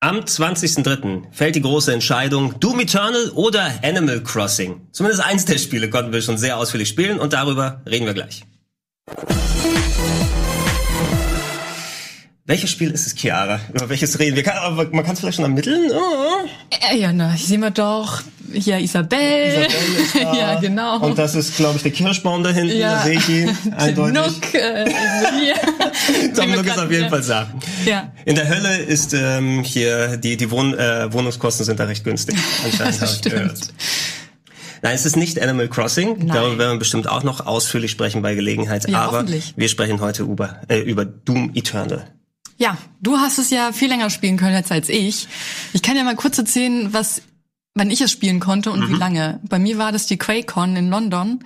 Am 20.03. fällt die große Entscheidung Doom Eternal oder Animal Crossing. Zumindest eins der Spiele konnten wir schon sehr ausführlich spielen und darüber reden wir gleich. Welches Spiel ist es, Chiara? Über welches reden wir? Man kann es vielleicht schon ermitteln? Oh. Äh, ja, na, sehen wir doch. Hier Isabel. Isabel ist da. ja, genau. Und das ist, glaube ich, der Kirschbaum da hinten. Ja. Da sehe ich ihn. Eindeutig. Nook, äh. Tom Nook ist auf jeden Fall da. Ja. In der Hölle ist ähm, hier, die, die Wohn, äh, Wohnungskosten sind da recht günstig. Anscheinend Das habe ich gehört. Nein, es ist nicht Animal Crossing. Nein. Darüber werden wir bestimmt auch noch ausführlich sprechen bei Gelegenheit. Ja, Aber wir sprechen heute über, äh, über Doom Eternal. Ja, du hast es ja viel länger spielen können jetzt als ich. Ich kann ja mal kurz erzählen, was, wann ich es spielen konnte und wie lange. Bei mir war das die QuakeCon in London.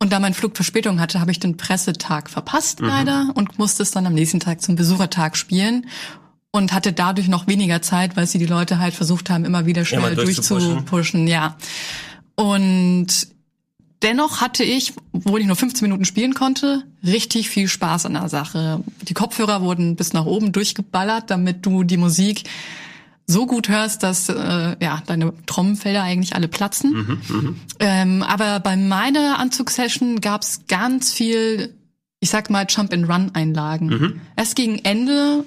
Und da mein Flug Verspätung hatte, habe ich den Pressetag verpasst leider und musste es dann am nächsten Tag zum Besuchertag spielen und hatte dadurch noch weniger Zeit, weil sie die Leute halt versucht haben, immer wieder schnell durchzupushen. durchzupushen, ja. Und dennoch hatte ich, obwohl ich nur 15 Minuten spielen konnte, richtig viel Spaß an der Sache. Die Kopfhörer wurden bis nach oben durchgeballert, damit du die Musik so gut hörst, dass äh, ja deine Trommelfelder eigentlich alle platzen. Ähm, aber bei meiner Anzugssession gab's ganz viel, ich sag mal Jump-and-Run-Einlagen. Erst gegen Ende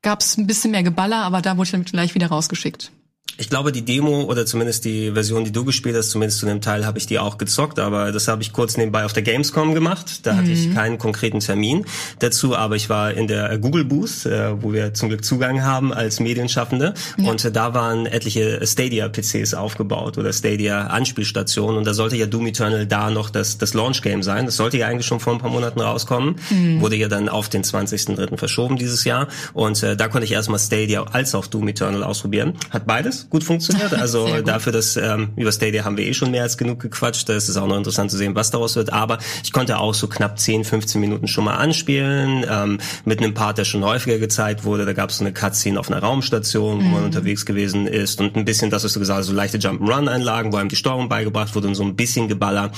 gab's ein bisschen mehr Geballer, aber da wurde ich dann gleich wieder rausgeschickt. Ich glaube, die Demo oder zumindest die Version, die du gespielt hast, zumindest zu dem Teil habe ich die auch gezockt, aber das habe ich kurz nebenbei auf der Gamescom gemacht. Da hatte ich keinen konkreten Termin dazu, aber ich war in der Google Booth, äh, wo wir zum Glück Zugang haben als Medienschaffende und äh, da waren etliche Stadia-PCs aufgebaut oder Stadia-Anspielstationen und da sollte ja Doom Eternal da noch das, das Launch-Game sein. Das sollte ja eigentlich schon vor ein paar Monaten rauskommen, wurde ja dann auf den 20.03. verschoben dieses Jahr und äh, da konnte ich erstmal Stadia als auch Doom Eternal ausprobieren. Hat beides gut funktioniert, also gut. dafür, dass ähm, über Stadia haben wir eh schon mehr als genug gequatscht, da ist es auch noch interessant zu sehen, was daraus wird, aber ich konnte auch so knapp 10, 15 Minuten schon mal anspielen, ähm, mit einem Part, der schon häufiger gezeigt wurde, da gab es so eine Cutscene auf einer Raumstation, wo man unterwegs gewesen ist. Und ein bisschen, das was du gesagt hast, so leichte Jump'n'Run-Einlagen, wo einem die Steuerung beigebracht wurde und so ein bisschen Geballer.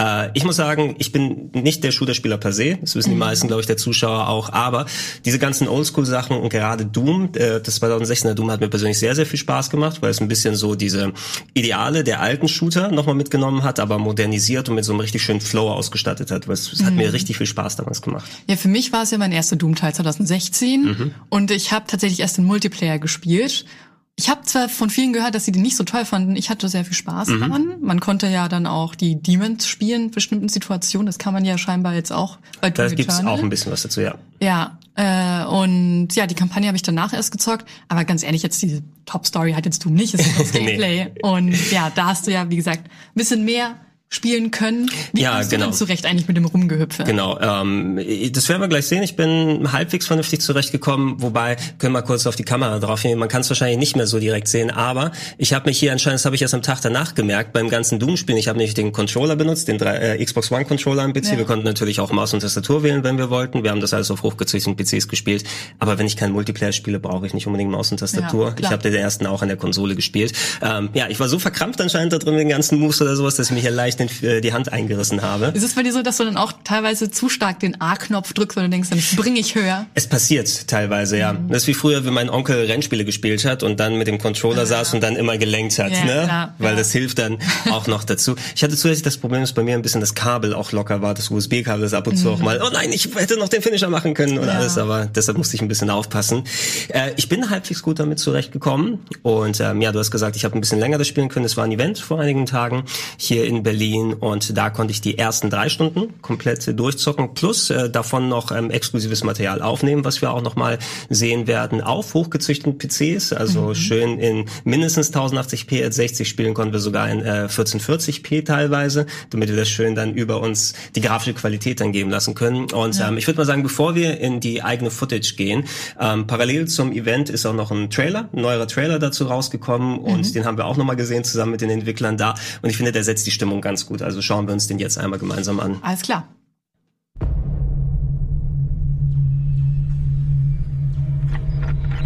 Äh, ich muss sagen, ich bin nicht der Shooter-Spieler per se, das wissen die meisten, glaube ich, der Zuschauer auch, aber diese ganzen Oldschool-Sachen und gerade Doom, äh, das 2016er Doom hat mir persönlich sehr, sehr viel Spaß gemacht, weil es ein bisschen so diese Ideale der alten Shooter nochmal mitgenommen hat, aber modernisiert und mit so einem richtig schönen Flow ausgestattet hat. Es es hat mir richtig viel Spaß damals gemacht. Ja, für mich war es ja mein erster Doom-Teil 2016 und ich habe tatsächlich erst den Multiplayer gespielt. Ich habe zwar von vielen gehört, dass sie den nicht so toll fanden. Ich hatte sehr viel Spaß daran. Man konnte ja dann auch die Demons spielen in bestimmten Situationen. Das kann man ja scheinbar jetzt auch bei Da Doom gibt's Eternal. auch ein bisschen was dazu, ja. Ja, äh, und ja, die Kampagne habe ich danach erst gezockt. Aber ganz ehrlich, jetzt diese Top-Story hat jetzt Doom nicht, es ist das Nee. Gameplay. Und ja, da hast du ja, wie gesagt, ein bisschen mehr spielen können. Wie Ja, genau. du zurecht eigentlich mit dem Rumgehüpfe? Genau, ähm, das werden wir gleich sehen. Ich bin halbwegs vernünftig zurechtgekommen, wobei, können wir kurz auf die Kamera drauf nehmen, man kann es wahrscheinlich nicht mehr so direkt sehen, aber ich habe mich hier anscheinend, das habe ich erst am Tag danach gemerkt, beim ganzen Doom-Spielen, ich habe nämlich den Controller benutzt, den drei, äh, Xbox One-Controller am PC, Ja. wir konnten natürlich auch Maus und Tastatur wählen, wenn wir wollten, wir haben das alles auf hochgezüchteten PCs gespielt, aber wenn ich keinen Multiplayer spiele, brauche ich nicht unbedingt Maus und Tastatur. Ja, ich habe den ersten auch an der Konsole gespielt. Ähm, ja, ich war so verkrampft anscheinend da drin mit den ganzen Moves oder sowas, dass ich mir hier leicht den, äh, die Hand eingerissen habe. Ist es bei dir so, dass du dann auch teilweise zu stark den A-Knopf drückst, weil du denkst, dann springe ich höher? Es passiert teilweise, ja. Mhm. Das ist wie früher, wenn mein Onkel Rennspiele gespielt hat und dann mit dem Controller saß und dann immer gelenkt hat, Ja, ne? klar, Weil ja. das hilft dann auch noch dazu. Ich hatte zusätzlich das Problem, dass bei mir ein bisschen das Kabel auch locker war, das USB-Kabel, das ab und zu auch mal, oh nein, ich hätte noch den Finisher machen können und Mhm. Alles, aber deshalb musste ich ein bisschen aufpassen. Äh, ich bin halbwegs gut damit zurechtgekommen und ähm, ja, du hast gesagt, ich habe ein bisschen länger das spielen können. Es war ein Event vor einigen Tagen hier in Berlin und da konnte ich die ersten drei Stunden komplett durchzocken, plus äh, davon noch ähm, exklusives Material aufnehmen, was wir auch noch mal sehen werden auf hochgezüchteten PCs, also schön in mindestens 1080p at 60 spielen konnten wir sogar in äh, 1440p teilweise, damit wir das schön dann über uns die grafische Qualität dann geben lassen können. Und ähm, ich würde mal sagen, bevor wir in die eigene Footage gehen, ähm, parallel zum Event ist auch noch ein Trailer, ein neuerer Trailer dazu rausgekommen und den haben wir auch noch mal gesehen zusammen mit den Entwicklern da. Und ich finde, der setzt die Stimmung ganz gut. Also schauen wir uns den jetzt einmal gemeinsam an. Alles klar.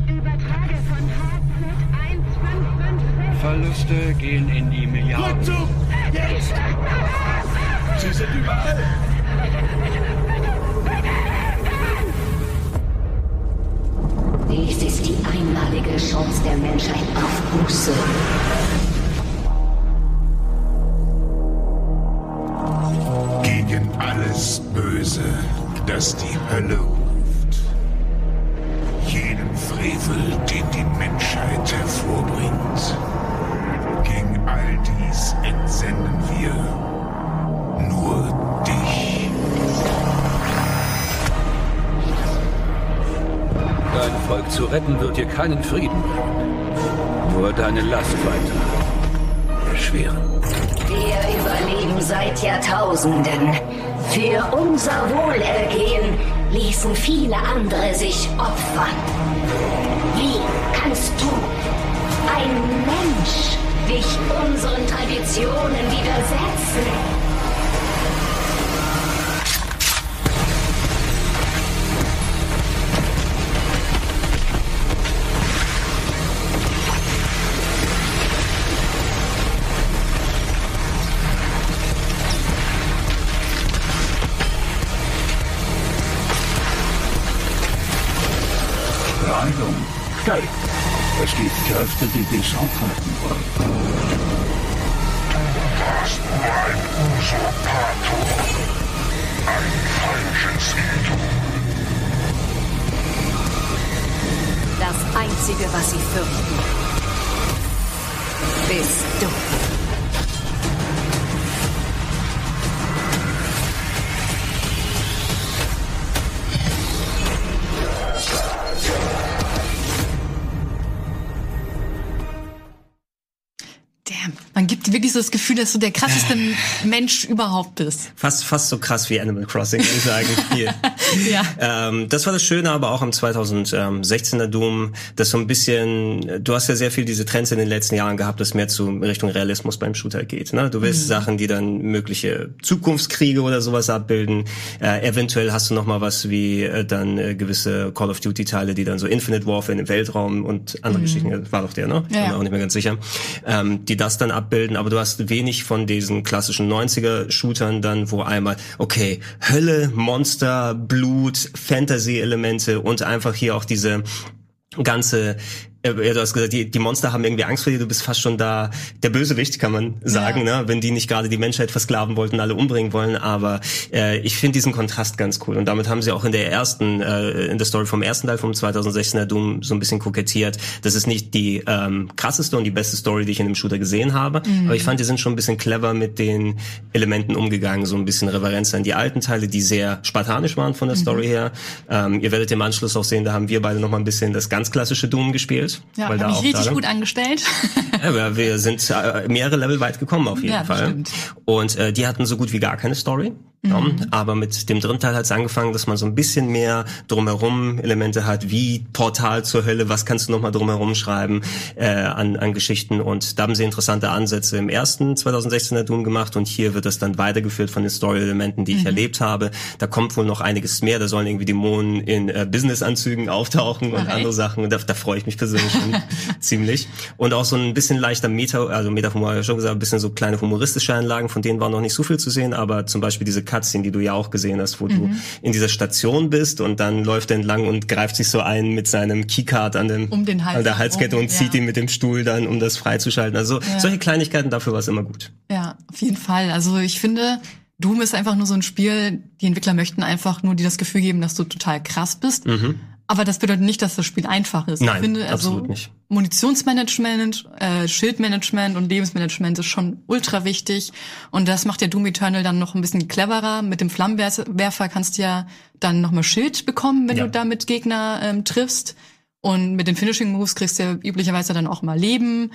Übertrage von HZ155. Verluste gehen in die Milliarden. Rückzug! Jetzt! Sie sind überall! Dies ist die einmalige Chance der Menschheit auf Buße. Gegen alles Böse, das die Hölle ruft. Jeden Frevel, den die Menschheit hervorbringt. Gegen all dies entsenden wir nur dich. Dein Volk zu retten wird dir keinen Frieden bringen. Nur deine Last weiter erschweren. Seit Jahrtausenden. Für unser Wohlergehen ließen viele andere sich opfern. Wie kannst du, ein Mensch, dich unseren Traditionen widersetzen? Beeilung, steig. Es gibt Kräfte, die dich aufhalten wollen. Du warst nur ein Usurpator. Ein falsches Idol. Das Einzige, was sie fürchten, bist du. Wirklich so das Gefühl, dass du der krasseste Mensch überhaupt bist. Fast, fast so krass wie Animal Crossing, würde ich sagen. Hier. Ja. Ähm, das war das Schöne aber auch am 2016er Doom, dass so ein bisschen, du hast ja sehr viel diese Trends in den letzten Jahren gehabt, dass mehr zu Richtung Realismus beim Shooter geht. Ne? Du willst Sachen, die dann mögliche Zukunftskriege oder sowas abbilden. Äh, eventuell hast du noch mal was wie äh, dann äh, gewisse Call of Duty Teile, die dann so Infinite Warfare im Weltraum und andere Geschichten, das war doch der, ne? Ich bin Ja, mir ja. auch nicht mehr ganz sicher, ähm, die das dann abbilden, aber du hast wenig von diesen klassischen 90er-Shootern dann, wo einmal, okay, Hölle, Monster, Blut, Fantasy-Elemente und einfach hier auch diese ganze ja, du hast gesagt, die, die Monster haben irgendwie Angst vor dir, du bist fast schon da der Bösewicht, kann man sagen, Ja. ne? wenn die nicht gerade die Menschheit versklaven wollten, alle umbringen wollen, aber äh, ich finde diesen Kontrast ganz cool und damit haben sie auch in der ersten, äh, in der Story vom ersten Teil vom 2016er Doom so ein bisschen kokettiert. Das ist nicht die ähm, krasseste und die beste Story, die ich in dem Shooter gesehen habe, aber ich fand, die sind schon ein bisschen clever mit den Elementen umgegangen, so ein bisschen Reverenz an die alten Teile, die sehr spartanisch waren von der Story her. Ähm, ihr werdet im Anschluss auch sehen, da haben wir beide noch mal ein bisschen das ganz klassische Doom gespielt. Ja, weil da hab ich auch richtig gerade- gut angestellt. aber wir sind äh, mehrere Level weit gekommen auf jeden Ja, Fall. stimmt. Und äh, die hatten so gut wie gar keine Story. Ja, Mhm. aber mit dem dritten Teil hat es angefangen, dass man so ein bisschen mehr drumherum Elemente hat, wie Portal zur Hölle, was kannst du nochmal drumherum schreiben äh, an, an Geschichten. Und da haben sie interessante Ansätze im ersten 2016er Doom gemacht und hier wird das dann weitergeführt von den Story-Elementen, die ich Mhm. erlebt habe. Da kommt wohl noch einiges mehr. Da sollen irgendwie Dämonen in äh, Business-Anzügen auftauchen und Ach, andere? Sachen. Und da, da freue ich mich persönlich schon ziemlich. Und auch so ein bisschen leichter Meta, also Meta-Humor, ja schon gesagt, ein bisschen so kleine humoristische Einlagen, von denen war noch nicht so viel zu sehen, aber zum Beispiel diese Cutscene, die du ja auch gesehen hast, wo Mhm. du in dieser Station bist und dann läuft er entlang und greift sich so ein mit seinem Keycard an dem Um den Hals an der Halskette herum, und zieht ja. ihn mit dem Stuhl dann, um das freizuschalten. Also solche Kleinigkeiten, dafür war es immer gut. Ja, auf jeden Fall. Also ich finde, Doom ist einfach nur so ein Spiel, die Entwickler möchten einfach nur dir das Gefühl geben, dass du total krass bist. Aber das bedeutet nicht, dass das Spiel einfach ist. Nein, ich finde, also. Munitionsmanagement, äh, Schildmanagement und Lebensmanagement ist schon ultra wichtig. Und das macht der Doom Eternal dann noch ein bisschen cleverer. Mit dem Flammenwerfer kannst du ja dann nochmal Schild bekommen, wenn Ja. du damit Gegner ähm, triffst. Und mit den Finishing Moves kriegst du ja üblicherweise dann auch mal Leben.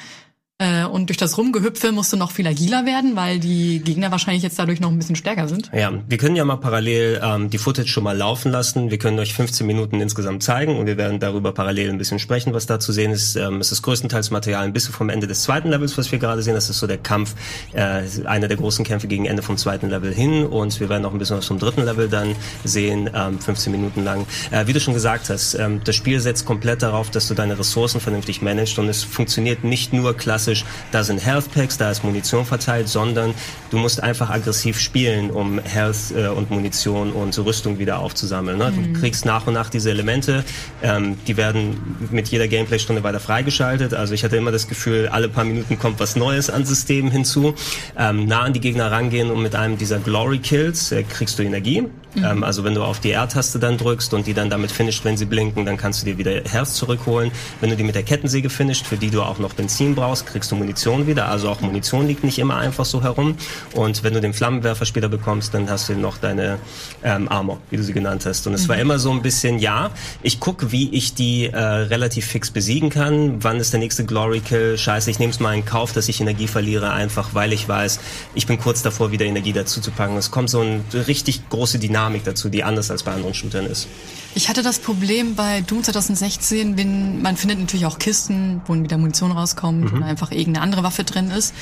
Äh, Und durch das Rumgehüpfe musst du noch viel agiler werden, weil die Gegner wahrscheinlich jetzt dadurch noch ein bisschen stärker sind. Ja, wir können ja mal parallel ähm, die Footage schon mal laufen lassen. Wir können euch 15 Minuten insgesamt zeigen und wir werden darüber parallel ein bisschen sprechen, was da zu sehen ist. Ähm, es ist größtenteils Material ein bisschen vom Ende des zweiten Levels, was wir gerade sehen. Das ist so der Kampf, äh, einer der großen Kämpfe gegen Ende vom zweiten Level hin und wir werden auch ein bisschen was vom dritten Level dann sehen, ähm, 15 Minuten lang. Äh, wie du schon gesagt hast, ähm, das Spiel setzt komplett darauf, dass du deine Ressourcen vernünftig managst und es funktioniert nicht nur klassisch klassisch, da sind Health Packs, da ist Munition verteilt, sondern du musst einfach aggressiv spielen, um Health äh, und Munition und Rüstung wieder aufzusammeln. Ne? Du kriegst nach und nach diese Elemente, ähm, die werden mit jeder Gameplay-Stunde weiter freigeschaltet. Also ich hatte immer das Gefühl, alle paar Minuten kommt was Neues an Systemen hinzu. Ähm, nah an die Gegner rangehen und mit einem dieser Glory Kills äh, kriegst du Energie. Ähm, also wenn du auf die R-Taste dann drückst und die dann damit finisht, wenn sie blinken, dann kannst du dir wieder Herz zurückholen. Wenn du die mit der Kettensäge finisht, für die du auch noch Benzin brauchst, kriegst du Munition wieder. Also auch Munition liegt nicht immer einfach so herum. Und wenn du den Flammenwerfer später bekommst, dann hast du noch deine ähm, Armor, wie du sie genannt hast. Und es war immer so ein bisschen, ja, ich gucke, wie ich die äh, relativ fix besiegen kann. Wann ist der nächste Glory Kill? Scheiße, ich nehme es mal in Kauf, dass ich Energie verliere, einfach weil ich weiß, ich bin kurz davor, wieder Energie dazu zu packen. Es kommt so eine richtig große Dynamik dazu, die anders als bei anderen Shootern ist. Ich hatte das Problem bei Doom 2016, wenn man findet natürlich auch Kisten, wo wieder Munition rauskommt oder einfach irgendeine andere Waffe drin ist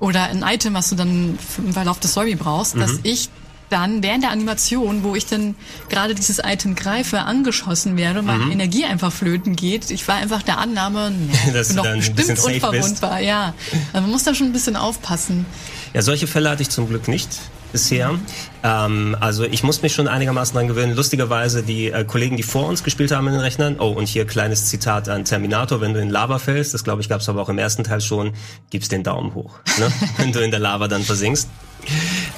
oder ein Item, was du dann im Verlauf der Story brauchst, dass ich dann während der Animation, wo ich dann gerade dieses Item greife, angeschossen werde und meine Energie einfach flöten geht. Ich war einfach der Annahme, nee, Dass ich bin doch bestimmt unverwundbar. Ja, also man muss da schon ein bisschen aufpassen. Ja, solche Fälle hatte ich zum Glück nicht bisher. Ähm, also ich muss mich schon einigermaßen dran gewöhnen. Lustigerweise die äh, Kollegen, die vor uns gespielt haben in den Rechnern, oh, und hier kleines Zitat an Terminator, wenn du in Lava fällst, das glaube ich gab es aber auch im ersten Teil schon, gibst den Daumen hoch, ne? wenn du in der Lava dann versinkst.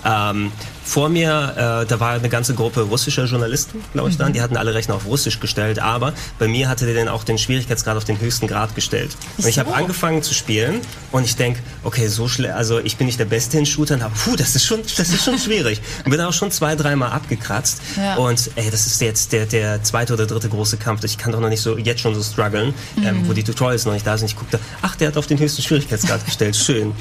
Ähm, vor mir, äh, da war eine ganze Gruppe russischer Journalisten, glaube ich dann. Die hatten alle Rechner auf Russisch gestellt, aber bei mir hatte der dann auch den Schwierigkeitsgrad auf den höchsten Grad gestellt. Und ich habe angefangen zu spielen und ich denk, okay, so schnell, also ich bin nicht der Beste in Shootern, aber puh, das ist schon, das ist schon schwierig. Und bin auch schon zwei, dreimal abgekratzt. Ja. Und ey, das ist jetzt der, der zweite oder dritte große Kampf. Ich kann doch noch nicht so jetzt schon so strugglen, ähm, wo die Tutorials noch nicht da sind. Ich guckte, ach, der hat auf den höchsten Schwierigkeitsgrad gestellt. Schön.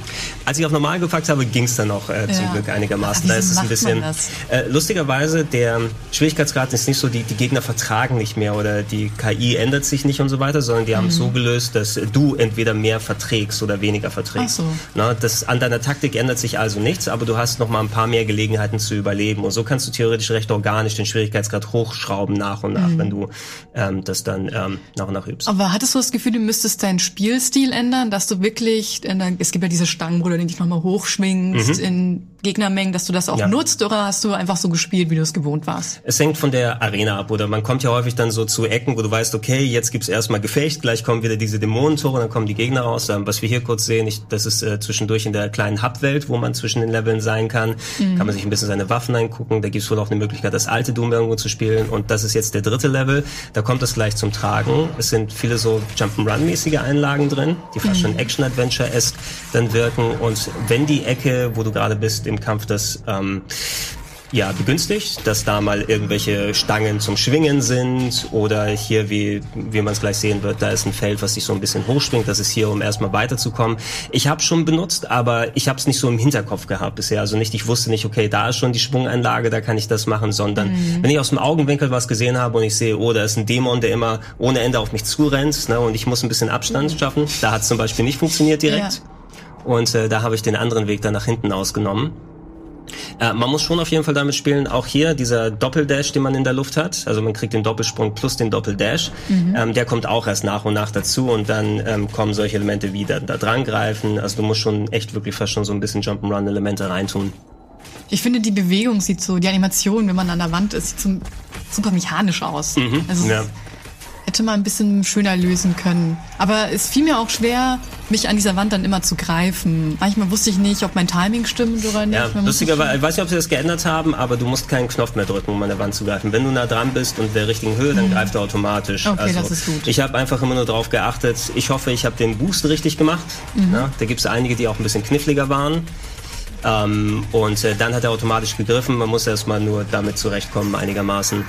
Als ich auf normal gepackt habe, ging's dann noch äh, zum Ja. Glück einigermaßen. Da ist es ein bisschen. Äh, lustigerweise, der Schwierigkeitsgrad ist nicht so, die, die Gegner vertragen nicht mehr oder die KI ändert sich nicht und so weiter, sondern die haben es so gelöst, dass du entweder mehr verträgst oder weniger verträgst. Ach so. Na, das, an deiner Taktik ändert sich also nichts, aber du hast noch mal ein paar mehr Gelegenheiten zu überleben. Und so kannst du theoretisch recht organisch den Schwierigkeitsgrad hochschrauben nach und nach, wenn du ähm, das dann ähm, nach und nach übst. Aber hattest du das Gefühl, du müsstest deinen Spielstil ändern, dass du wirklich, es gibt ja diese Stangen, wo du dich nochmal hochschwingst in Gegnermengen, dass du das auch Mhm. Ja. nutzt oder hast du einfach so gespielt, wie du es gewohnt warst? Es hängt von der Arena ab, oder man kommt ja häufig dann so zu Ecken, wo du weißt, okay, jetzt gibt's erstmal Gefecht, gleich kommen wieder diese Dämonentore, dann kommen die Gegner raus. Ähm, was wir hier kurz sehen, ich, das ist äh, zwischendurch in der kleinen Hub-Welt, wo man zwischen den Leveln sein kann. Kann man sich ein bisschen seine Waffen angucken. Da gibt's wohl auch eine Möglichkeit, das alte Doom irgendwo zu spielen. Und das ist jetzt der dritte Level. Da kommt es gleich zum Tragen. Es sind viele so Jump'n'Run-mäßige Einlagen drin, die fast schon Action-Adventure-esque dann wirken. Und wenn die Ecke, wo du gerade bist im Kampf, das ähm, ja, begünstigt, dass da mal irgendwelche Stangen zum Schwingen sind oder hier, wie, wie man es gleich sehen wird, da ist ein Feld, was sich so ein bisschen hochschwingt. Das ist hier, um erstmal weiterzukommen. Ich habe schon benutzt, aber ich habe es nicht so im Hinterkopf gehabt bisher. Also nicht, ich wusste nicht, okay, da ist schon die Schwunganlage, da kann ich das machen, sondern wenn ich aus dem Augenwinkel was gesehen habe und ich sehe, oh, da ist ein Dämon, der immer ohne Ende auf mich zurennt ne, und ich muss ein bisschen Abstand schaffen. Da hat es zum Beispiel nicht funktioniert direkt. Und äh, da habe ich den anderen Weg dann nach hinten ausgenommen. Äh, man muss schon auf jeden Fall damit spielen, auch hier dieser Doppeldash, den man in der Luft hat, also man kriegt den Doppelsprung plus den Doppeldash, ähm, der kommt auch erst nach und nach dazu und dann ähm, kommen solche Elemente wie da, da dran greifen, also du musst schon echt wirklich fast schon so ein bisschen Jump'n'Run-Elemente reintun. Ich finde, die Bewegung sieht so, die Animation, wenn man an der Wand ist, sieht so super mechanisch aus. Also Mhm. Ja. Hätte man ein bisschen schöner lösen können. Aber es fiel mir auch schwer, mich an dieser Wand dann immer zu greifen. Manchmal wusste ich nicht, ob mein Timing stimmt oder nicht. Ja, lustigerweise, ich weiß nicht, ob sie das geändert haben, aber du musst keinen Knopf mehr drücken, um an der Wand zu greifen. Wenn du nah dran bist und der richtigen Höhe, dann greift er automatisch. Mhm. Okay, also, das ist gut. Ich habe einfach immer nur darauf geachtet. Ich hoffe, ich habe den Boost richtig gemacht. Mhm. Ja, da gibt es einige, die auch ein bisschen kniffliger waren. Ähm, und äh, dann hat er automatisch gegriffen. Man muss erstmal nur damit zurechtkommen, einigermaßen.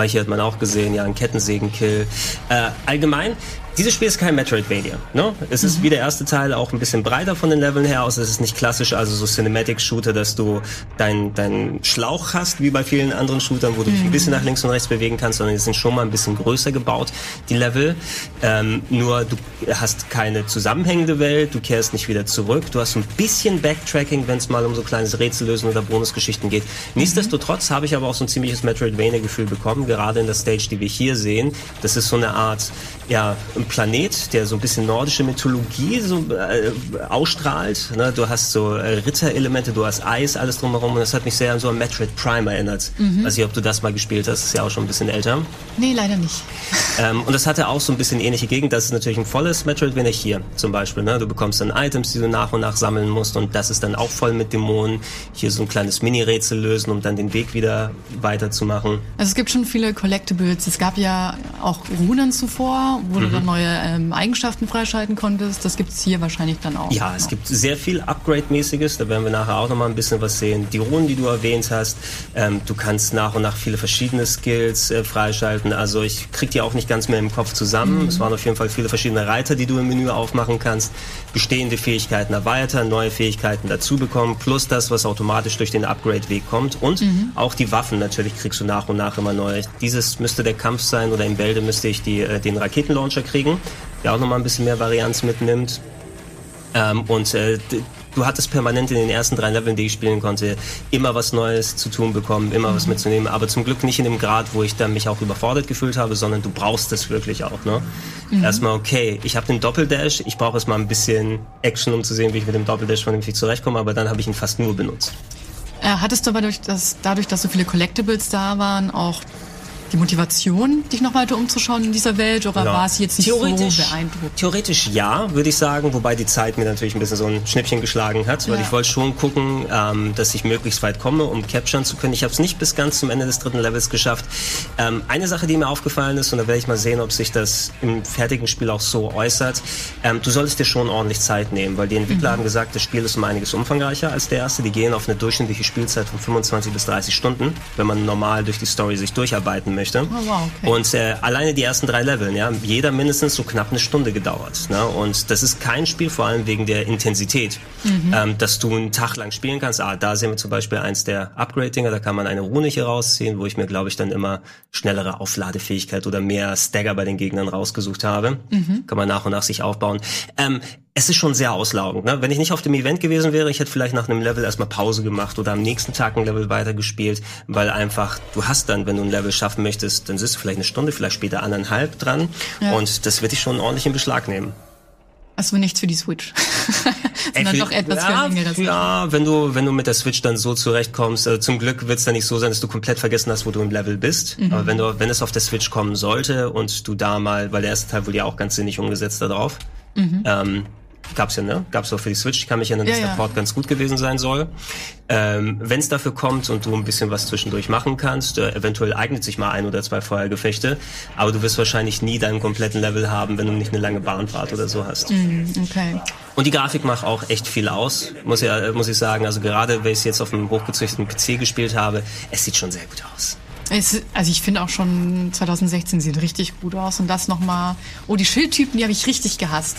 Aber hier hat man auch gesehen, ja, ein Kettensägenkill. Äh, allgemein, dieses Spiel ist kein Metroidvania. Ne? Es ist wie der erste Teil auch ein bisschen breiter von den Leveln her aus. Es ist nicht klassisch, also so Cinematic-Shooter, dass du deinen dein Schlauch hast, wie bei vielen anderen Shootern, wo du dich ein bisschen nach links und rechts bewegen kannst, sondern die sind schon mal ein bisschen größer gebaut, die Level. Ähm, nur du hast keine zusammenhängende Welt, du kehrst nicht wieder zurück. Du hast so ein bisschen Backtracking, wenn es mal um so kleines Rätsellösen oder Bonusgeschichten geht. Nichtsdestotrotz habe ich aber auch so ein ziemliches Metroidvania-Gefühl bekommen, gerade in der Stage, die wir hier sehen. Das ist so eine Art ja, ein Planet, der so ein bisschen nordische Mythologie so äh, ausstrahlt. Ne? Du hast so äh, Ritterelemente, du hast Eis, alles drumherum. Und das hat mich sehr an so ein Metroid Prime erinnert. Mhm. Weiß nicht, ob du das mal gespielt hast, ist ja auch schon ein bisschen älter. Nee, leider nicht. Ähm, und das hatte auch so ein bisschen ähnliche Gegend. Das ist natürlich ein volles Metroidvania hier zum Beispiel. Ne? Du bekommst dann Items, die du nach und nach sammeln musst und das ist dann auch voll mit Dämonen. Hier so ein kleines Mini-Rätsel lösen, um dann den Weg wieder weiterzumachen. Also es gibt schon viele Collectibles. Es gab ja auch Runen zuvor, wo mhm. du dann neue ähm, Eigenschaften freischalten konntest. Das gibt es hier wahrscheinlich dann auch. Ja, es gibt sehr viel Upgrade-mäßiges. Da werden wir nachher auch nochmal ein bisschen was sehen. Die Runen, die du erwähnt hast, ähm, du kannst nach und nach viele verschiedene Skills äh, freischalten. Also ich krieg die auch nicht ganz mehr im Kopf zusammen. Mhm. Es waren auf jeden Fall viele verschiedene Reiter, die du im Menü aufmachen kannst. Bestehende Fähigkeiten erweitern, neue Fähigkeiten dazu bekommen, plus das, was automatisch durch den Upgrade-Weg kommt. Und mhm. auch die Waffen natürlich kriegst du nach und nach immer neu. Dieses müsste der Kampf sein oder im Bälde müsste ich die, äh, den Raketenlauncher kriegen, der auch nochmal ein bisschen mehr Varianz mitnimmt. Ähm, und äh, du hattest permanent in den ersten drei Leveln, die ich spielen konnte, immer was Neues zu tun bekommen, immer mhm. was mitzunehmen. Aber zum Glück nicht in dem Grad, wo ich dann mich auch überfordert gefühlt habe, sondern du brauchst das wirklich auch. Ne? Mhm. Erstmal, okay, ich habe den Doppeldash, ich brauche erstmal ein bisschen Action, um zu sehen, wie ich mit dem Doppeldash vernünftig zurechtkomme, aber dann habe ich ihn fast nur benutzt. Äh, hattest du aber durch das, dadurch, dass so viele Collectibles da waren, auch die Motivation, dich noch weiter umzuschauen in dieser Welt oder ja. war es jetzt nicht so beeindruckend? Theoretisch ja, würde ich sagen, wobei die Zeit mir natürlich ein bisschen so ein Schnippchen geschlagen hat, weil ja. ich wollte schon gucken, ähm, dass ich möglichst weit komme, um capturen zu können. Ich habe es nicht bis ganz zum Ende des dritten Levels geschafft. Ähm, eine Sache, die mir aufgefallen ist, und da werde ich mal sehen, ob sich das im fertigen Spiel auch so äußert, ähm, du solltest dir schon ordentlich Zeit nehmen, weil die Entwickler mhm. haben gesagt, das Spiel ist um einiges umfangreicher als der erste. Die gehen auf eine durchschnittliche Spielzeit von 25 bis 30 Stunden, wenn man normal durch die Story sich durcharbeiten möchte möchte. Oh, wow, okay. Und äh, alleine die ersten drei Level, ja, jeder mindestens so knapp eine Stunde gedauert. Ne? Und das ist kein Spiel, vor allem wegen der Intensität, mhm. ähm, dass du einen Tag lang spielen kannst. Ah, da sehen wir zum Beispiel eins der Upgrade-Dinger, da kann man eine Rune hier rausziehen, wo ich mir, glaube ich, dann immer schnellere Aufladefähigkeit oder mehr Stagger bei den Gegnern rausgesucht habe. Mhm. Kann man nach und nach sich aufbauen. Ähm, es ist schon sehr auslaugend. Ne? Wenn ich nicht auf dem Event gewesen wäre, ich hätte vielleicht nach einem Level erstmal Pause gemacht oder am nächsten Tag ein Level weitergespielt, weil einfach, du hast dann, wenn du ein Level schaffen möchtest, dann sitzt du vielleicht eine Stunde, vielleicht später anderthalb dran ja. und das wird dich schon ordentlich in Beschlag nehmen. Also nichts für die Switch. Sondern doch etwas ja, für längere Ja, wenn du, wenn du mit der Switch dann so zurechtkommst, also zum Glück wird es dann nicht so sein, dass du komplett vergessen hast, wo du im Level bist. Mhm. Aber wenn du, wenn es auf der Switch kommen sollte und du da mal, weil der erste Teil wurde ja auch ganz sinnig umgesetzt darauf, mhm. ähm, Gab's ja, ne? Gab's auch für die Switch. Ich kann mich erinnern, dass ja, der Port ganz gut gewesen sein soll. Ähm, Wenn es dafür kommt und du ein bisschen was zwischendurch machen kannst, äh, eventuell eignet sich mal ein oder zwei Feuergefechte, aber du wirst wahrscheinlich nie deinen kompletten Level haben, wenn du nicht eine lange Bahnfahrt oder so hast. Mm, okay. Und die Grafik macht auch echt viel aus, muss, ja, muss ich sagen. Also gerade, wenn ich es jetzt auf einem hochgezüchteten PC gespielt habe, es sieht schon sehr gut aus. Es, also ich finde auch schon 2016 sieht richtig gut aus und das nochmal. Oh, die Schildtypen, die habe ich richtig gehasst.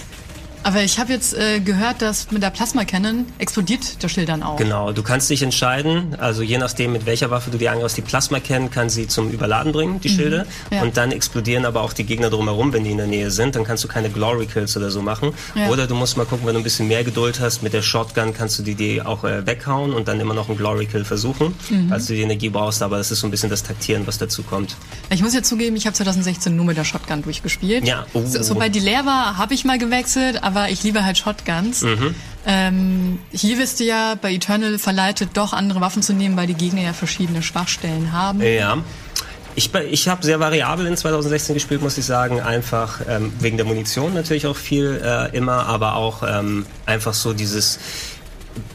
Aber ich habe jetzt äh, gehört, dass mit der Plasma Cannon explodiert der Schild dann auch. Genau, du kannst dich entscheiden, also je nachdem mit welcher Waffe du die angreifst, die Plasma Cannon kann sie zum Überladen bringen, die mhm. Schilde, ja. und dann explodieren aber auch die Gegner drumherum, wenn die in der Nähe sind, dann kannst du keine Glory Kills oder so machen. Ja. Oder du musst mal gucken, wenn du ein bisschen mehr Geduld hast, mit der Shotgun kannst du die, die auch äh, weghauen und dann immer noch einen Glory Kill versuchen, mhm. falls du die Energie brauchst, aber das ist so ein bisschen das Taktieren, was dazu kommt. Ich muss ja zugeben, ich habe 2016 nur mit der Shotgun durchgespielt. Ja. Oh. So, sobald die leer war, habe ich mal gewechselt, aber ich liebe halt Shotguns. Mhm. Ähm, hier wirst du ja bei Eternal verleitet, doch andere Waffen zu nehmen, weil die Gegner ja verschiedene Schwachstellen haben. Ja. Ich, ich habe sehr variabel in 2016 gespielt, muss ich sagen. Einfach ähm, wegen der Munition natürlich auch viel äh, immer, aber auch ähm, einfach so dieses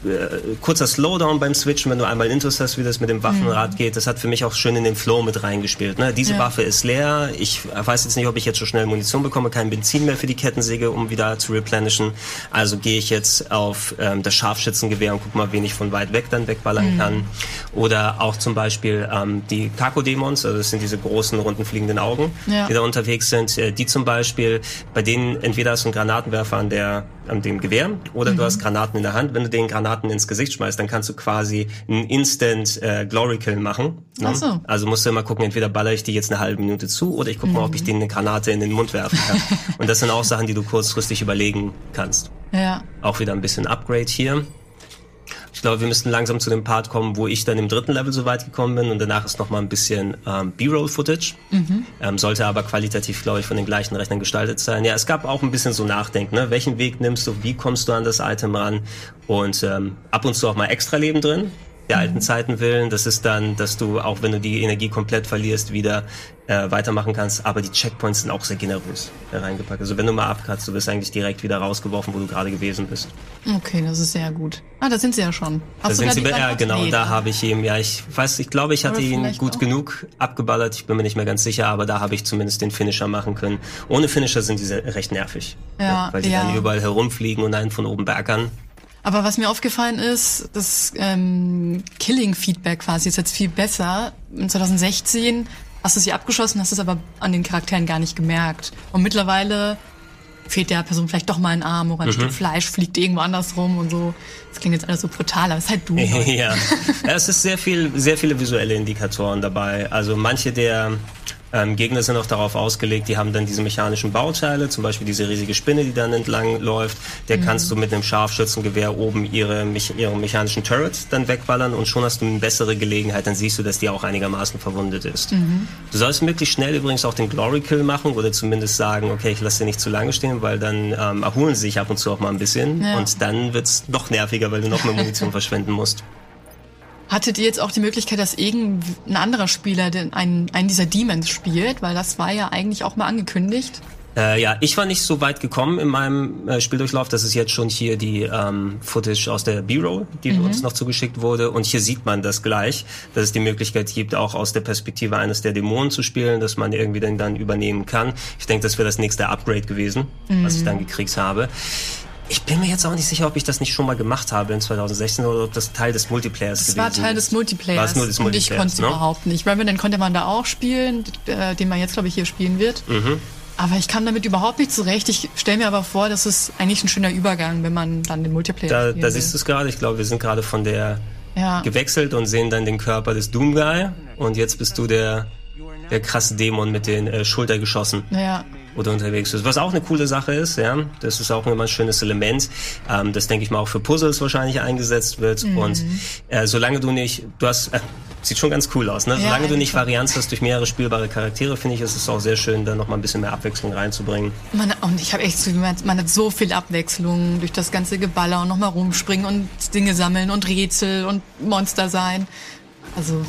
äh, kurzer Slowdown beim Switchen, wenn du einmal Intus hast, wie das mit dem Waffenrad mhm. geht. Das hat für mich auch schön in den Flow mit reingespielt. Ne? Diese ja. Waffe ist leer. Ich weiß jetzt nicht, ob ich jetzt so schnell Munition bekomme, kein Benzin mehr für die Kettensäge, um wieder zu replenishen. Also gehe ich jetzt auf ähm, das Scharfschützengewehr und guck mal, wen ich von weit weg dann wegballern mhm. kann. Oder auch zum Beispiel ähm, die Kako-Dämons, also das sind diese großen, runden, fliegenden Augen, ja. die da unterwegs sind. Äh, die zum Beispiel, bei denen entweder du einen Granatenwerfer an, der, an dem Gewehr oder mhm. du hast Granaten in der Hand. Wenn du den Granaten ins Gesicht schmeißt, dann kannst du quasi einen Instant äh, Glory Kill machen. Ne? So. Also musst du immer gucken, entweder baller ich die jetzt eine halbe Minute zu oder ich gucke mhm. mal, ob ich mhm. denen eine Granate in den Mund werfen kann. Und das sind auch Sachen, die du kurzfristig überlegen kannst. Ja. Auch wieder ein bisschen Upgrade hier. Ich glaube, wir müssten langsam zu dem Part kommen, wo ich dann im dritten Level so weit gekommen bin und danach ist noch mal ein bisschen ähm, B-Roll-Footage. Ähm, sollte aber qualitativ, glaube ich, von den gleichen Rechnern gestaltet sein. Ja, es gab auch ein bisschen so Nachdenken. Ne? Welchen Weg nimmst du? Wie kommst du an das Item ran? Und ähm, ab und zu auch mal extra Leben drin der alten Zeiten willen. Das ist dann, dass du, auch wenn du die Energie komplett verlierst, wieder äh, weitermachen kannst. Aber die Checkpoints sind auch sehr generös reingepackt. Also wenn du mal abkratzt, du wirst eigentlich direkt wieder rausgeworfen, wo du gerade gewesen bist. Okay, das ist sehr gut. Ah, da sind sie ja schon. Da Hast du sind sie, ja genau, Nee, da habe ich ihn, ja, ich weiß, ich glaube, ich hatte ihn gut auch. genug abgeballert. Ich bin mir nicht mehr ganz sicher, aber da habe ich zumindest den Finisher machen können. Ohne Finisher sind diese recht nervig. Ja, Weil die ja. dann überall herumfliegen und einen von oben bergern. Aber was mir aufgefallen ist, das ähm, Killing-Feedback quasi ist jetzt viel besser. In 2016 hast du sie abgeschossen, hast es aber an den Charakteren gar nicht gemerkt. Und mittlerweile fehlt der Person vielleicht doch mal ein Arm oder ein Mhm. Stück Fleisch fliegt irgendwo anders rum und so. Das klingt jetzt alles so brutal, aber es ist halt du. ja. ja, es ist sehr viel, sehr viele visuelle Indikatoren dabei. Also manche der ähm, Gegner sind auch darauf ausgelegt, die haben dann diese mechanischen Bauteile, zum Beispiel diese riesige Spinne, die dann entlang läuft. Der kannst du mit einem Scharfschützengewehr oben ihre, ihre mechanischen Turrets dann wegballern und schon hast du eine bessere Gelegenheit, dann siehst du, dass die auch einigermaßen verwundet ist. Du sollst möglichst schnell übrigens auch den Glory Kill machen oder zumindest sagen, okay, ich lasse den nicht zu lange stehen, weil dann ähm, erholen sie sich ab und zu auch mal ein bisschen Ja. und dann wird's noch nerviger, weil du noch mehr Munition verschwenden musst. Hattet ihr jetzt auch die Möglichkeit, dass irgendein anderer Spieler den, einen, einen dieser Demons spielt? Weil das war ja eigentlich auch mal angekündigt. Äh, ja, ich war nicht so weit gekommen in meinem äh, Spieldurchlauf. Das ist jetzt schon hier die ähm, Footage aus der B-Roll, die uns noch zugeschickt wurde. Und hier sieht man das gleich, dass es die Möglichkeit gibt, auch aus der Perspektive eines der Dämonen zu spielen, dass man irgendwie den dann übernehmen kann. Ich denke, das wäre das nächste Upgrade gewesen, was ich dann gekriegt habe. Ich bin mir jetzt auch nicht sicher, ob ich das nicht schon mal gemacht habe in 2016 oder ob das Teil des Multiplayers Es gewesen war Teil des ist. Multiplayers. War es nur des und ich Multiplayers, konnte es ne? überhaupt nicht. Revenant konnte man da auch spielen, äh, den man jetzt, glaube ich, hier spielen wird. Mhm. Aber ich kam damit überhaupt nicht zurecht. Ich stelle mir aber vor, das ist eigentlich ein schöner Übergang, wenn man dann den Multiplayer Da, da siehst du es gerade. Ich glaube, wir sind gerade von der Ja. gewechselt und sehen dann den Körper des Doom Guy. Und jetzt bist du der, der krasse Dämon mit den äh, Schultergeschossen. Ja. Du unterwegs bist. Was auch eine coole Sache ist, ja. Das ist auch immer ein schönes Element. Ähm, das denke ich mal auch für Puzzles wahrscheinlich eingesetzt wird. Mhm. Und äh, solange du nicht, du hast, äh, sieht schon ganz cool aus, ne? Ja, Solange du nicht. Varianz hast durch mehrere spielbare Charaktere, finde ich, ist es auch sehr schön, da noch mal ein bisschen mehr Abwechslung reinzubringen. Man, und ich habe echt so gemerkt, man hat so viel Abwechslung durch das ganze Geballer und nochmal rumspringen und Dinge sammeln und Rätsel und Monster sein. Also,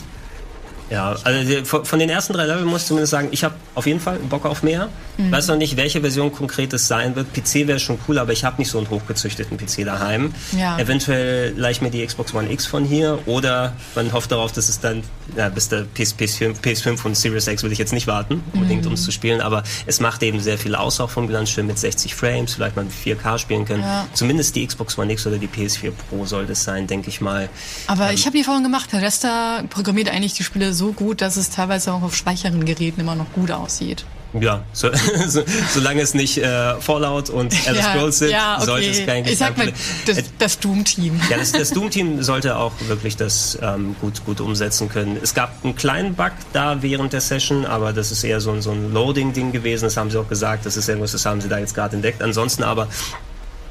Ja, also von von den ersten drei Leveln muss ich zumindest sagen, ich habe auf jeden Fall Bock auf mehr. Mhm. Weiß noch nicht, welche Version konkret es sein wird. PC wäre schon cool, aber ich habe nicht so einen hochgezüchteten PC daheim. Ja. Eventuell leih ich mir die Xbox One X von hier oder man hofft darauf, dass es dann, ja, bis der PS, PS5, PS5 und Series X will ich jetzt nicht warten, unbedingt Mhm. um es zu spielen, aber es macht eben sehr viel aus, auch vom Glanzschirm mit 60 Frames, vielleicht mal mit 4K spielen können. Ja. Zumindest die Xbox One X oder die PS4 Pro soll das sein, denke ich mal. aber ich habe die Erfahrung gemacht, Pedesta programmiert eigentlich die Spiele so gut, dass es teilweise auch auf schwächeren Geräten immer noch gut aussieht. Ja, so, so, solange es nicht äh, Fallout und Elder Scrolls sind, ja, okay. sollte es kein Ich sag mal, das, das Doom-Team. ja, das, das Doom-Team sollte auch wirklich das ähm, gut, gut umsetzen können. Es gab einen kleinen Bug da während der Session, aber das ist eher so, ein- so ein Loading-Ding gewesen. Das haben sie auch gesagt. Das ist irgendwas, das haben sie da jetzt gerade entdeckt. Ansonsten aber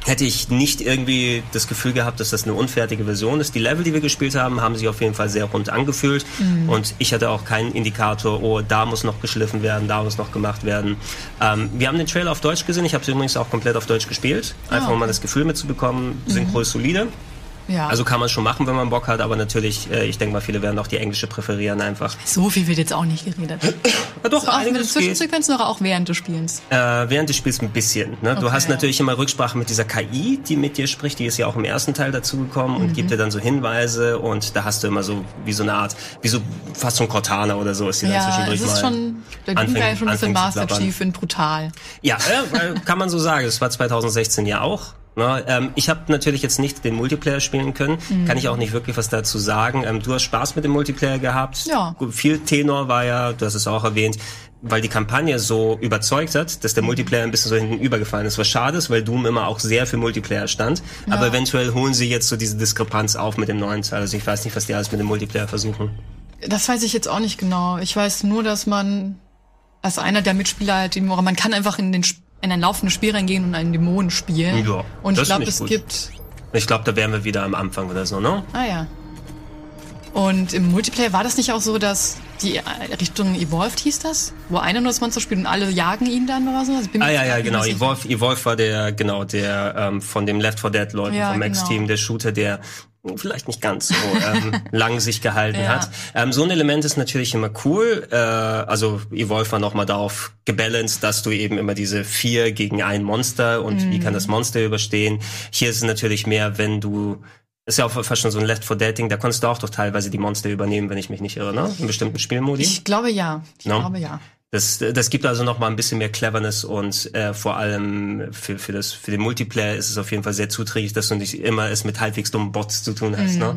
hätte ich nicht irgendwie das Gefühl gehabt, dass das eine unfertige Version ist. Die Level, die wir gespielt haben, haben sich auf jeden Fall sehr rund angefühlt. Und ich hatte auch keinen Indikator, oh, da muss noch geschliffen werden, da muss noch gemacht werden. Ähm, wir haben den Trailer auf Deutsch gesehen. Ich habe es übrigens auch komplett auf Deutsch gespielt. Einfach um mal das Gefühl mitzubekommen, Synchro ist solide. Ja. Also kann man schon machen, wenn man Bock hat, aber natürlich, äh, ich denke mal, viele werden auch die englische präferieren einfach. so viel wird jetzt auch nicht geredet. Ja, doch, So, auch mit einiges geht. Zwischensequenzen oder auch während des Spielens. Äh, während des Spiels ein bisschen. Ne? Du Okay, hast ja. natürlich immer Rücksprache mit dieser KI, die mit dir spricht. Die ist ja auch im ersten Teil dazugekommen Mhm. und gibt dir dann so Hinweise und da hast du immer so wie so eine Art, wie so fast so ein Cortana oder so ist die dann Ja, zwischendurch es ist mal. schon, anfängt- Doom-Guy ist schon ein bisschen Master. Chief in brutal. Ja, äh, kann man so sagen. Es war 2016 ja auch. Ne? Ähm, ich habe natürlich jetzt nicht den Multiplayer spielen können, Mhm. kann ich auch nicht wirklich was dazu sagen. Ähm, du hast Spaß mit dem Multiplayer gehabt. Ja. Viel Tenor war ja, du hast es auch erwähnt, weil die Kampagne so überzeugt hat, dass der. Multiplayer ein bisschen so hinten übergefallen ist. Was schade ist, weil Doom immer auch sehr für Multiplayer stand. Aber eventuell holen sie jetzt so diese Diskrepanz auf mit dem neuen Teil. Also ich weiß nicht, was die alles mit dem Multiplayer versuchen. Das weiß ich jetzt auch nicht genau. Ich weiß nur, dass man als einer der Mitspieler halt, man kann einfach in den Sp- in ein laufendes Spiel reingehen und einen Dämonen spielen. Ja, und ich glaube, es gut. gibt Ich glaube, da wären wir wieder am Anfang oder so, ne? Ah ja. Und im Multiplayer war das nicht auch so, dass die äh, Richtung Evolved hieß das? Wo einer nur das Monster spielt und alle jagen ihn dann oder so? Also Ah ja, ja, genau. sicher. Evolve, war der, genau, der ähm, von dem Left 4 Dead Leuten Ja, vom genau. Max-Team, der Shooter, der vielleicht nicht ganz so ähm, lang sich gehalten Ja. hat. Ähm, so ein Element ist natürlich immer cool. Äh, also Evolve war nochmal darauf gebalanced, dass du eben immer diese vier gegen ein Monster und wie kann das Monster überstehen. Hier ist es natürlich mehr, wenn du ist ja auch fast schon so ein Left 4 Dead Ding, da konntest du auch doch teilweise die Monster übernehmen, wenn ich mich nicht irre, ne? In bestimmten Spielmodi. Ich glaube ja. Ich No? glaube ja. Das, das gibt also noch mal ein bisschen mehr Cleverness und äh, vor allem für, für, das, für den Multiplayer ist es auf jeden Fall sehr zuträglich, dass du nicht immer es mit halbwegs dummen Bots zu tun hast, ne?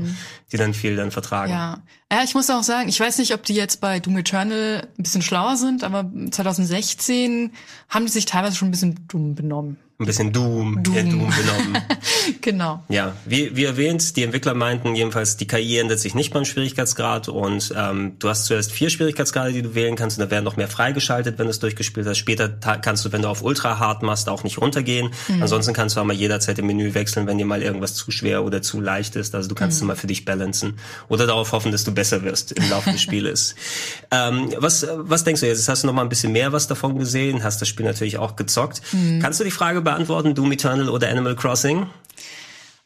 die dann viel dann vertragen. Ja. ja, ich muss auch sagen, ich weiß nicht, ob die jetzt bei Doom Eternal ein bisschen schlauer sind, aber 2016 haben die sich teilweise schon ein bisschen dumm benommen. Ein bisschen Doom, Doom. Doom. Genommen. Genau. Ja, wie, wie erwähnt, die Entwickler meinten jedenfalls, die KI ändert sich nicht beim Schwierigkeitsgrad und ähm, du hast zuerst vier Schwierigkeitsgrade, die du wählen kannst und da werden noch mehr freigeschaltet, wenn du es durchgespielt hast. Später kannst du, wenn du auf Ultra Hard machst, auch nicht runtergehen. Ansonsten kannst du auch mal jederzeit im Menü wechseln, wenn dir mal irgendwas zu schwer oder zu leicht ist. Also du kannst es mal für dich balancen oder darauf hoffen, dass du besser wirst im Laufe des Spieles. Ähm, was, was denkst du jetzt? Hast du noch mal ein bisschen mehr was davon gesehen? Hast das Spiel natürlich auch gezockt. Kannst du die Frage beantworten, Doom Eternal oder Animal Crossing?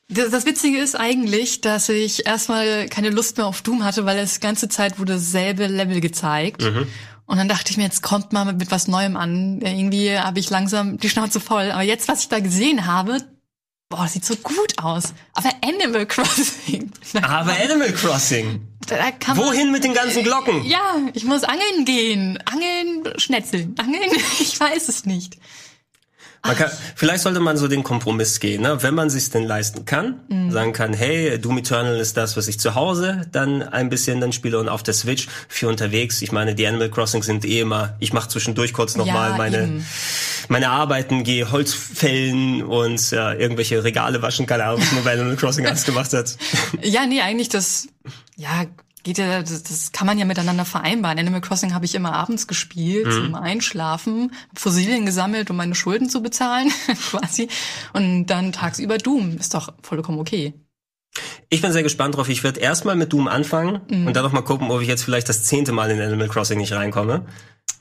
Das, das Witzige ist eigentlich, dass ich erstmal keine Lust mehr auf Doom hatte, weil es ganze Zeit wurde dasselbe Level gezeigt. Mhm. Und dann dachte ich mir, jetzt kommt mal mit was Neuem an. Irgendwie habe ich langsam die Schnauze voll. Aber jetzt, was ich da gesehen habe, boah, das sieht so gut aus. Aber Animal Crossing. Aber Animal Crossing. Wohin mit den ganzen Glocken? Ja, ich muss angeln gehen. Angeln, schnetzeln. Angeln, ich weiß es nicht. Man kann, vielleicht sollte man so den Kompromiss gehen, ne? wenn man sich denn leisten kann, Mhm. sagen kann, hey, Doom Eternal ist das, was ich zu Hause dann ein bisschen dann spiele und auf der Switch für unterwegs. Ich meine, die Animal Crossing sind eh immer, ich mache zwischendurch kurz nochmal Ja, meine eben. meine Arbeiten, gehe Holz fällen und ja, irgendwelche Regale waschen, keine Ahnung, was man bei Animal Crossing alles gemacht hat. Ja, nee, eigentlich das, ja, geht ja, das, das kann man ja miteinander vereinbaren. Animal Crossing habe ich immer abends gespielt, zum Einschlafen, Fossilien gesammelt, um meine Schulden zu bezahlen, quasi. Und dann tagsüber Doom. Ist doch vollkommen okay. Ich bin sehr gespannt drauf. Ich werde erstmal mit Doom anfangen Mhm. und dann noch mal gucken, ob ich jetzt vielleicht das zehnte Mal in Animal Crossing nicht reinkomme.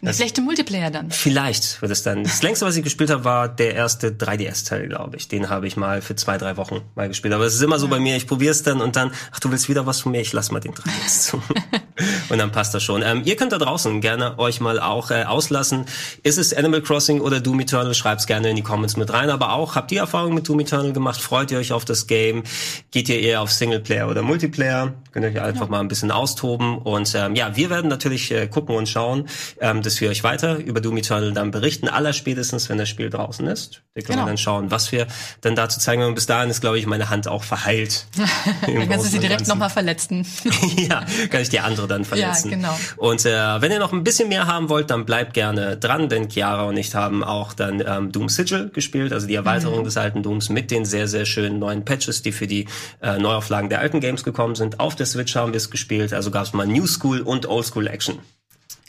Eine schlechte Multiplayer dann. Vielleicht wird es dann. Das längste, was ich gespielt habe, war der erste 3DS-Teil, glaube ich. Den habe ich mal für zwei, drei Wochen mal gespielt. Aber es ist immer so bei mir, ich probiere es dann und dann, ach, du willst wieder was von mir, ich lass mal den 3DS zu. und dann passt das schon. Ähm, ihr könnt da draußen gerne euch mal auch äh, auslassen. Ist es Animal Crossing oder Doom Eternal? Schreibt's gerne in die Comments mit rein. Aber auch, habt ihr Erfahrungen mit Doom Eternal gemacht? Freut ihr euch auf das Game? Geht ihr eher auf Singleplayer oder Multiplayer? Könnt ihr euch einfach mal ein bisschen austoben. Und ähm, ja, wir werden natürlich äh, gucken und schauen, ähm, dass wir euch weiter über Doom Eternal dann berichten. Allerspätestens, wenn das Spiel draußen ist. Da können Genau. wir dann schauen, was wir dann dazu zeigen. Und bis dahin ist, glaube ich, meine Hand auch verheilt. Dann kannst du sie direkt nochmal verletzen. ja, kann ich die andere dann verletzen. Ja, genau. Und äh, wenn ihr noch ein bisschen mehr haben wollt, dann bleibt gerne dran, denn Chiara und ich haben auch dann ähm, Doom Sigil gespielt, also die Erweiterung Mhm. des alten Dooms mit den sehr, sehr schönen neuen Patches, die für die äh, Neuauflagen der alten Games gekommen sind. Auf der Switch haben wir es gespielt, also gab es mal New School und Old School Action.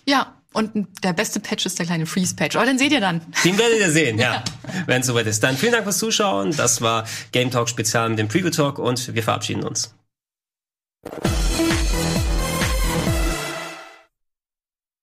ja, und der beste Patch ist der kleine Freeze-Patch. Aber den seht ihr dann. Den werdet ihr sehen, ja, wenn es soweit ist. Dann vielen Dank fürs Zuschauen. Das war Game Talk Spezial mit dem Preview Talk und wir verabschieden uns.